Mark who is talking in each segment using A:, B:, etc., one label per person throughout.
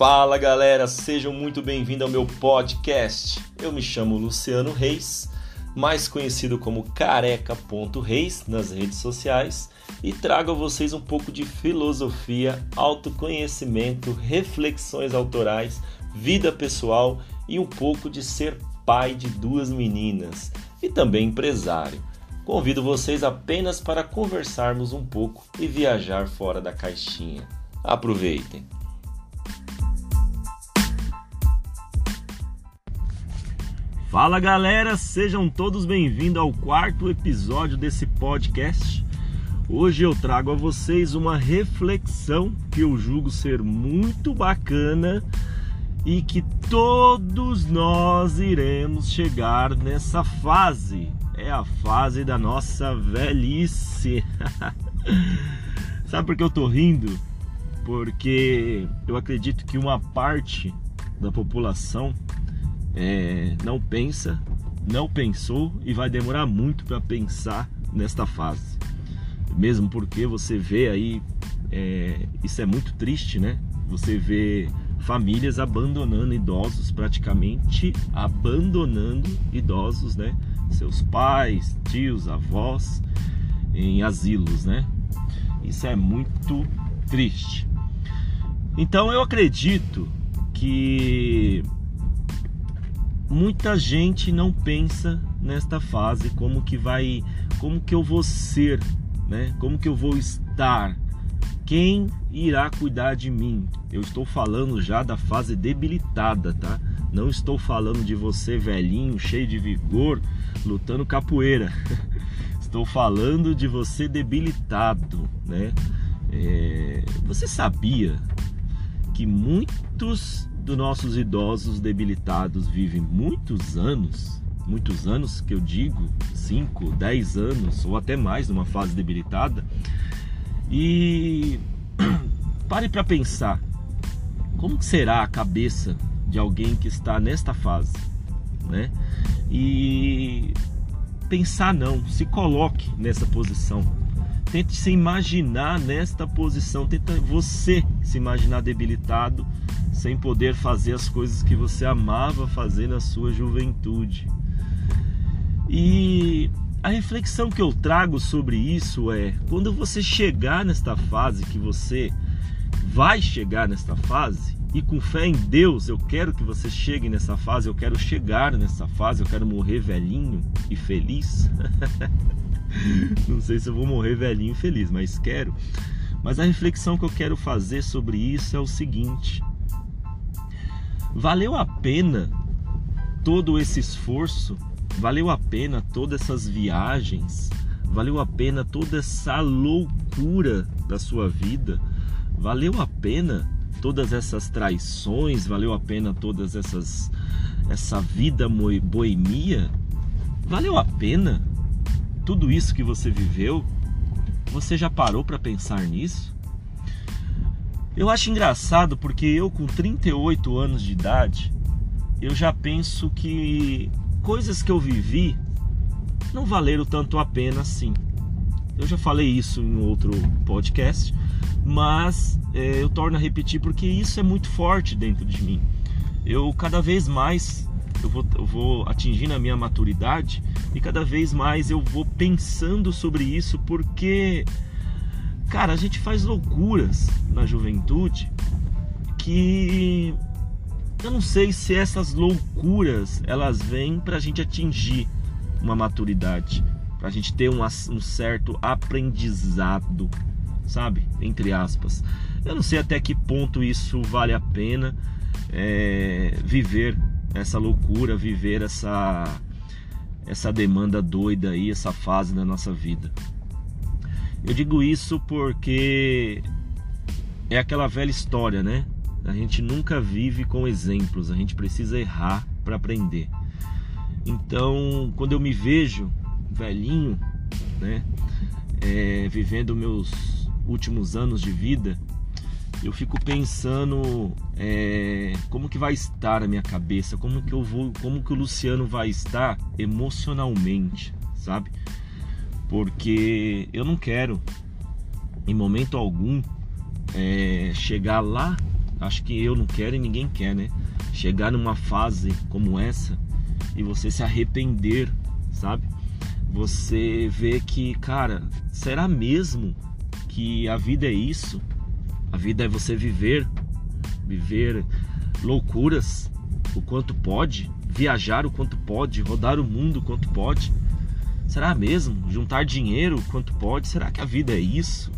A: Fala galera, sejam muito bem-vindos ao meu podcast. Eu me chamo Luciano Reis, mais conhecido como careca.reis nas redes sociais, e trago a vocês um pouco de filosofia, autoconhecimento, reflexões autorais, vida pessoal e um pouco de ser pai de duas meninas e também empresário. Convido vocês apenas para conversarmos um pouco e viajar fora da caixinha. Aproveitem! Fala galera, sejam todos bem-vindos ao quarto episódio desse podcast. Hoje eu trago a vocês uma reflexão que eu julgo ser muito bacana e que todos nós iremos chegar nessa fase. É a fase da nossa velhice. Sabe por que eu tô rindo? Porque eu acredito que uma parte da população é, não pensa, não pensou e vai demorar muito para pensar nesta fase. Mesmo porque você vê aí, é, isso é muito triste, né? Você vê famílias abandonando idosos, praticamente abandonando idosos, né? Seus pais, tios, avós em asilos, né? Isso é muito triste. Então eu acredito que muita gente não pensa nesta fase como que vai, como que eu vou ser, né? Como que eu vou estar? Quem irá cuidar de mim? Eu estou falando já da fase debilitada, tá? Não estou falando de você velhinho, cheio de vigor, lutando capoeira. Estou falando de você debilitado, né? É... Você sabia que muitos dos nossos idosos debilitados vivem muitos anos, muitos anos que eu digo, 5, 10 anos ou até mais numa fase debilitada. E pare para pensar, como será a cabeça de alguém que está nesta fase, né? E pensar não, se coloque nessa posição. Tente se imaginar nesta posição, tenta você se imaginar debilitado sem poder fazer as coisas que você amava fazer na sua juventude. E a reflexão que eu trago sobre isso é: quando você chegar nesta fase, que você vai chegar nesta fase, e com fé em Deus, eu quero que você chegue nessa fase, eu quero chegar nessa fase, eu quero morrer velhinho e feliz. Não sei se eu vou morrer velhinho feliz, mas quero. Mas a reflexão que eu quero fazer sobre isso é o seguinte: valeu a pena todo esse esforço? Valeu a pena todas essas viagens? Valeu a pena toda essa loucura da sua vida? Valeu a pena todas essas traições? Valeu a pena todas essas essa vida boemia? Valeu a pena tudo isso que você viveu? Você já parou para pensar nisso? Eu acho engraçado porque eu com 38 anos de idade, eu já penso que coisas que eu vivi não valeram tanto a pena assim. Eu já falei isso em outro podcast, mas é, eu torno a repetir porque isso é muito forte dentro de mim. Eu cada vez mais eu vou, eu vou atingindo a minha maturidade e cada vez mais eu vou pensando sobre isso porque Cara, a gente faz loucuras na juventude que eu não sei se essas loucuras elas vêm para a gente atingir uma maturidade, para a gente ter um, um, certo aprendizado, sabe? Entre aspas. Eu não sei até que ponto isso vale a pena é, viver essa loucura, viver essa essa demanda doida aí, essa fase da nossa vida. Eu digo isso porque é aquela velha história, né? A gente nunca vive com exemplos, a gente precisa errar para aprender. Então, quando eu me vejo velhinho, né, é, vivendo meus últimos anos de vida, eu fico pensando é, como que vai estar a minha cabeça, como que eu vou, como que o Luciano vai estar emocionalmente, sabe? porque eu não quero, em momento algum, é, chegar lá acho que eu não quero e ninguém quer, né? Chegar numa fase como essa e você se arrepender, sabe? Você vê que, cara, será mesmo que a vida é isso? A vida é você viver, viver loucuras o quanto pode, viajar o quanto pode, rodar o mundo o quanto pode. Será mesmo? Juntar dinheiro o quanto pode? Será que a vida é isso?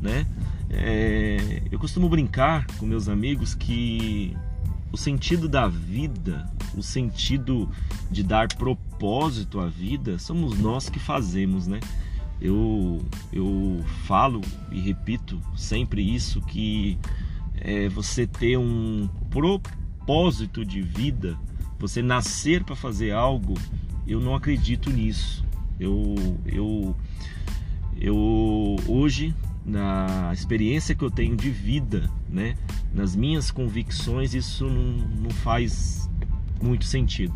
A: Né? É, eu costumo brincar com meus amigos que o sentido da vida, o sentido de dar propósito à vida, somos nós que fazemos, né? Eu, eu falo e repito sempre isso que é, você ter um propósito de vida, você nascer para fazer algo, eu não acredito nisso. Eu, eu, eu hoje na experiência que eu tenho de vida, né, nas minhas convicções, isso não, não faz muito sentido.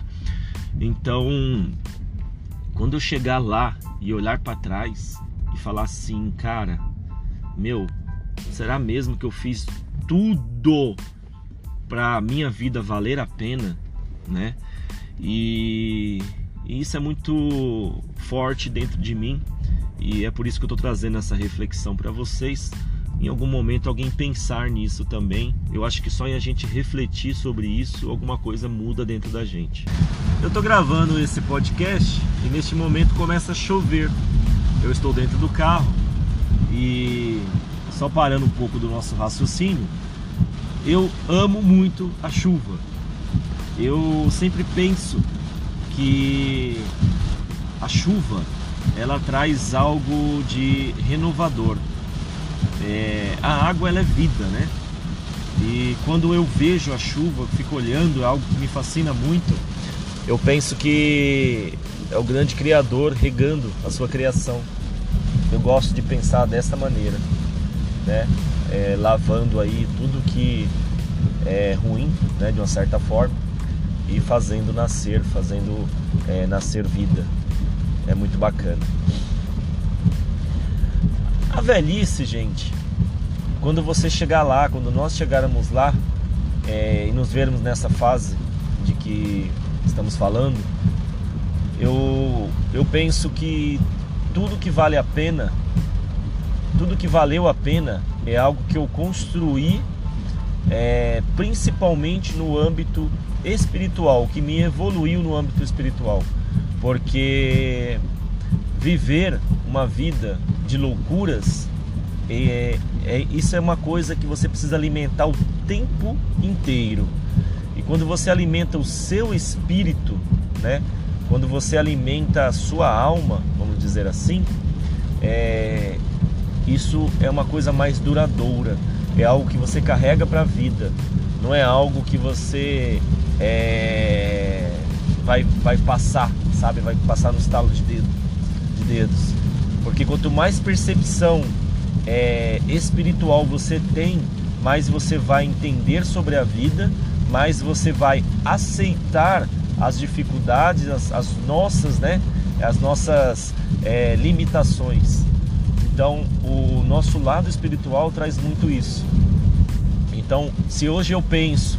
A: Então, quando eu chegar lá e olhar para trás e falar assim, cara, meu, será mesmo que eu fiz tudo para minha vida valer a pena, né? E, e isso é muito forte dentro de mim e é por isso que eu estou trazendo essa reflexão para vocês. Em algum momento alguém pensar nisso também. Eu acho que só em a gente refletir sobre isso, alguma coisa muda dentro da gente. Eu estou gravando esse podcast e neste momento começa a chover. Eu estou dentro do carro e só parando um pouco do nosso raciocínio, eu amo muito a chuva. Eu sempre penso que a chuva ela traz algo de renovador. É, a água ela é vida, né? E quando eu vejo a chuva, fico olhando, é algo que me fascina muito. Eu penso que é o grande criador regando a sua criação. Eu gosto de pensar dessa maneira, né? É, lavando aí tudo que é ruim, né? De uma certa forma e fazendo nascer, fazendo é, nascer vida é muito bacana. A velhice, gente, quando você chegar lá, quando nós chegarmos lá é, e nos vermos nessa fase de que estamos falando, eu, eu penso que tudo que vale a pena, tudo que valeu a pena é algo que eu construí é, principalmente no âmbito espiritual, que me evoluiu no âmbito espiritual. Porque viver uma vida de loucuras é, é, isso é uma coisa que você precisa alimentar o tempo inteiro. E quando você alimenta o seu espírito, né? Quando você alimenta a sua alma, vamos dizer assim, é, isso é uma coisa mais duradoura. É algo que você carrega para a vida. Não é algo que você é, vai, vai passar sabe? Vai passar no estalo de, dedo, de dedos. Porque quanto mais percepção é, espiritual você tem, mais você vai entender sobre a vida, mais você vai aceitar as dificuldades, as, as nossas, né? As nossas é, limitações. Então, o nosso lado espiritual traz muito isso. Então, se hoje eu penso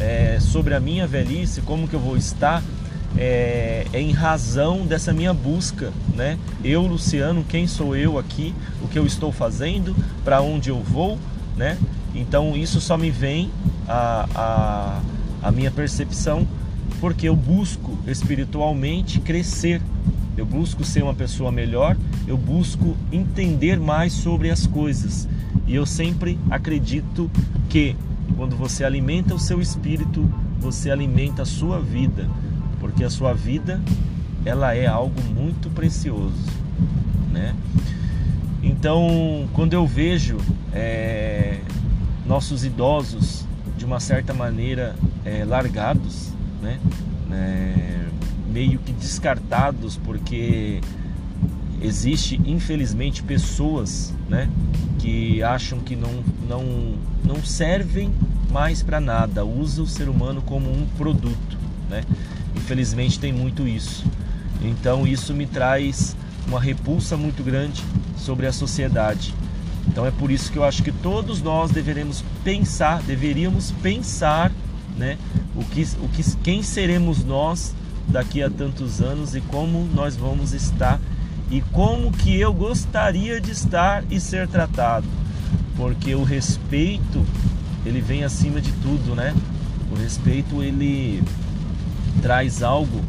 A: é, sobre a minha velhice, como que eu vou estar, é, é, em razão dessa minha busca, né? Eu, Luciano, quem sou eu aqui, o que eu estou fazendo, para onde eu vou, né? Então isso só me vem a, a, a minha percepção porque eu busco espiritualmente crescer, eu busco ser uma pessoa melhor, eu busco entender mais sobre as coisas. E eu sempre acredito que quando você alimenta o seu espírito, você alimenta a sua vida porque a sua vida ela é algo muito precioso, né? Então, quando eu vejo é, nossos idosos de uma certa maneira é, largados, né? É, meio que descartados, porque existe infelizmente pessoas, né? Que acham que não não não servem mais para nada, usa o ser humano como um produto, né? Infelizmente tem muito isso. Então isso me traz uma repulsa muito grande sobre a sociedade. Então é por isso que eu acho que todos nós deveremos pensar, deveríamos pensar, né, o que, o que, quem seremos nós daqui a tantos anos e como nós vamos estar e como que eu gostaria de estar e ser tratado, porque o respeito ele vem acima de tudo, né? O respeito ele traz algo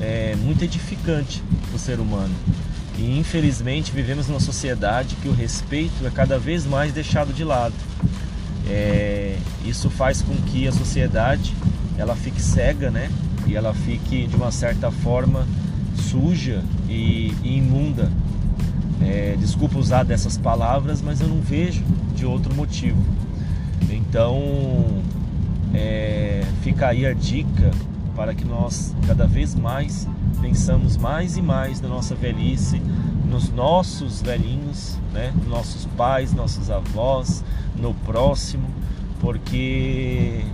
A: é, muito edificante para o ser humano. E infelizmente vivemos numa sociedade que o respeito é cada vez mais deixado de lado. É, isso faz com que a sociedade ela fique cega, né? E ela fique de uma certa forma suja e, e imunda. É, desculpa usar dessas palavras, mas eu não vejo de outro motivo. Então, é, fica aí a dica para que nós cada vez mais pensamos mais e mais na nossa velhice, nos nossos velhinhos, né? nossos pais, nossos avós, no próximo, porque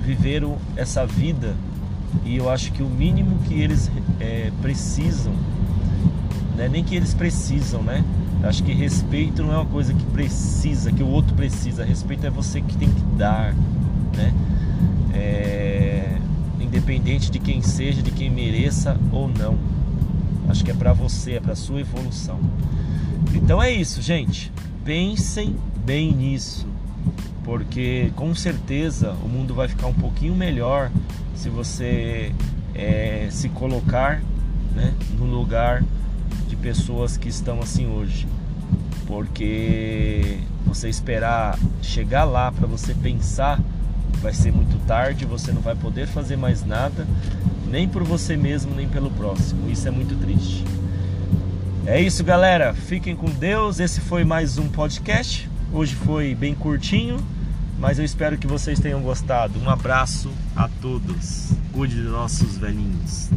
A: viveram essa vida e eu acho que o mínimo que eles é, precisam, né? nem que eles precisam, né? Acho que respeito não é uma coisa que precisa, que o outro precisa. Respeito é você que tem que dar, né? É... Independente de quem seja, de quem mereça ou não. Acho que é para você, é para sua evolução. Então é isso, gente. Pensem bem nisso, porque com certeza o mundo vai ficar um pouquinho melhor se você é, se colocar né, no lugar de pessoas que estão assim hoje. Porque você esperar chegar lá para você pensar vai ser muito tarde, você não vai poder fazer mais nada, nem por você mesmo, nem pelo próximo. Isso é muito triste. É isso, galera. Fiquem com Deus. Esse foi mais um podcast. Hoje foi bem curtinho, mas eu espero que vocês tenham gostado. Um abraço a todos. Cuide de nossos velhinhos.